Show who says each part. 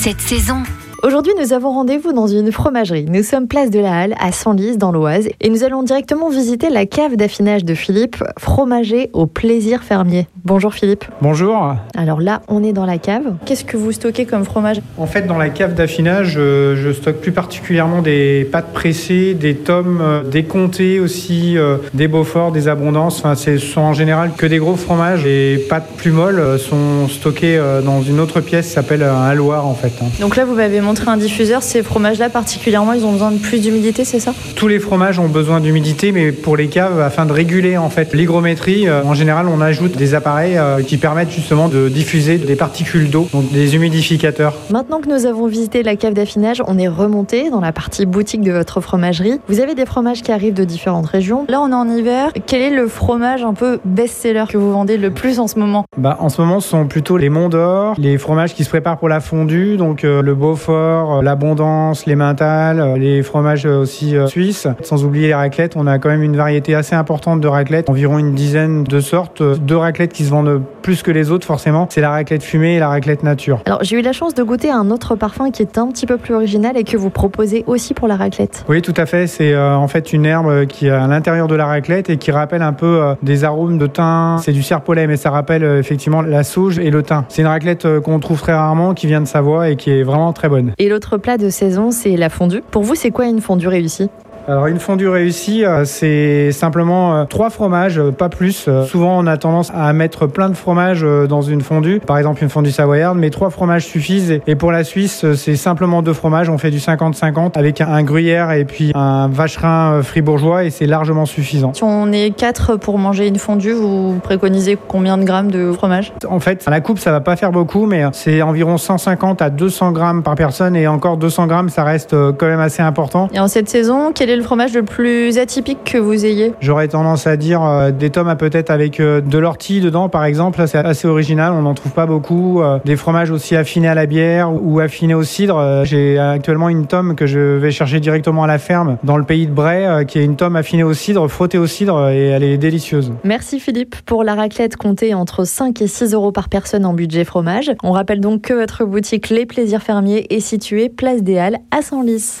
Speaker 1: cette saison.
Speaker 2: Aujourd'hui, nous avons rendez-vous dans une fromagerie. Nous sommes place de la Halle à Senlis dans l'Oise et nous allons directement visiter la cave d'affinage de Philippe, fromager au plaisir fermier. Bonjour Philippe.
Speaker 3: Bonjour.
Speaker 2: Alors là, on est dans la cave. Qu'est-ce que vous stockez comme fromage?
Speaker 3: En fait, dans la cave d'affinage, euh, je stocke plus particulièrement des pâtes pressées, des tomes, euh, des comtés aussi, euh, des beauforts, des abondances. Enfin, ce sont en général que des gros fromages. Les pâtes plus molles sont stockées dans une autre pièce qui s'appelle un halloir en fait.
Speaker 2: Donc là, vous m'avez montré un diffuseur. Ces fromages-là particulièrement, ils ont besoin de plus d'humidité, c'est ça?
Speaker 3: Tous les fromages ont besoin d'humidité, mais pour les caves, afin de réguler en fait l'hygrométrie, en général, on ajoute des appareils euh, qui permettent justement de diffuser des particules d'eau, donc des humidificateurs.
Speaker 2: Maintenant que nous avons visité la cave d'affinage, on est remonté dans la partie boutique de votre fromagerie. Vous avez des fromages qui arrivent de différentes régions. Là, on est en hiver. Quel est le fromage un peu best-seller que vous vendez le plus en ce moment?
Speaker 3: Bah, En ce moment, ce sont plutôt les Monts d'Or, les fromages qui se préparent pour la fondue, donc euh, le Beaufort, euh, l'Abondance, les Mentales, les fromages aussi suisses. Sans oublier les raclettes, on a quand même une variété assez importante de raclettes, environ une dizaine de sortes, de raclettes qui se vendent plus que les autres forcément, c'est la raclette fumée et la raclette nature.
Speaker 2: Alors j'ai eu la chance de goûter un autre parfum qui est un petit peu plus original et que vous proposez aussi pour la raclette.
Speaker 3: Oui tout à fait, c'est euh, en fait une herbe qui est à l'intérieur de la raclette et qui rappelle un peu euh, des arômes de thym, c'est du serpolet mais ça rappelle euh, effectivement la sauge et le thym. C'est une raclette qu'on trouve très rarement qui vient de Savoie et qui est vraiment très bonne.
Speaker 2: Et l'autre plat de saison c'est la fondue. Pour vous c'est quoi une fondue réussie?
Speaker 3: Alors une fondue réussie, euh, c'est simplement euh, trois fromages, euh, pas plus. Souvent on a tendance à mettre plein de fromages dans une fondue, par exemple une fondue savoyarde, mais trois fromages suffisent. Et pour la Suisse, c'est simplement deux fromages. On fait du 50-50 avec un gruyère et puis un vacherin fribourgeois et c'est largement suffisant.
Speaker 2: Si on est quatre pour manger une fondue, vous préconisez combien de grammes de fromage?
Speaker 3: En fait, à la coupe, ça va pas faire beaucoup, mais c'est environ 150 à 200 grammes par personne et encore 200 grammes, ça reste quand même assez important.
Speaker 2: Et en cette saison, quel est le fromage le plus atypique que vous ayez
Speaker 3: J'aurais tendance à dire euh, des tomes à peut-être avec euh, de l'ortie dedans, par exemple. C'est assez original, on n'en trouve pas beaucoup. Euh, des fromages aussi affinés à la bière ou affinés au cidre. J'ai actuellement une tome que je vais chercher directement à la ferme dans le pays de Bray, qui est une tome affinée au cidre, frottée au cidre, et elle est délicieuse.
Speaker 2: Merci Philippe pour la raclette comptée entre 5 et 6 euros par personne en budget fromage. On rappelle donc que votre boutique Les Plaisirs Fermiers est située place des Halles à Senlis.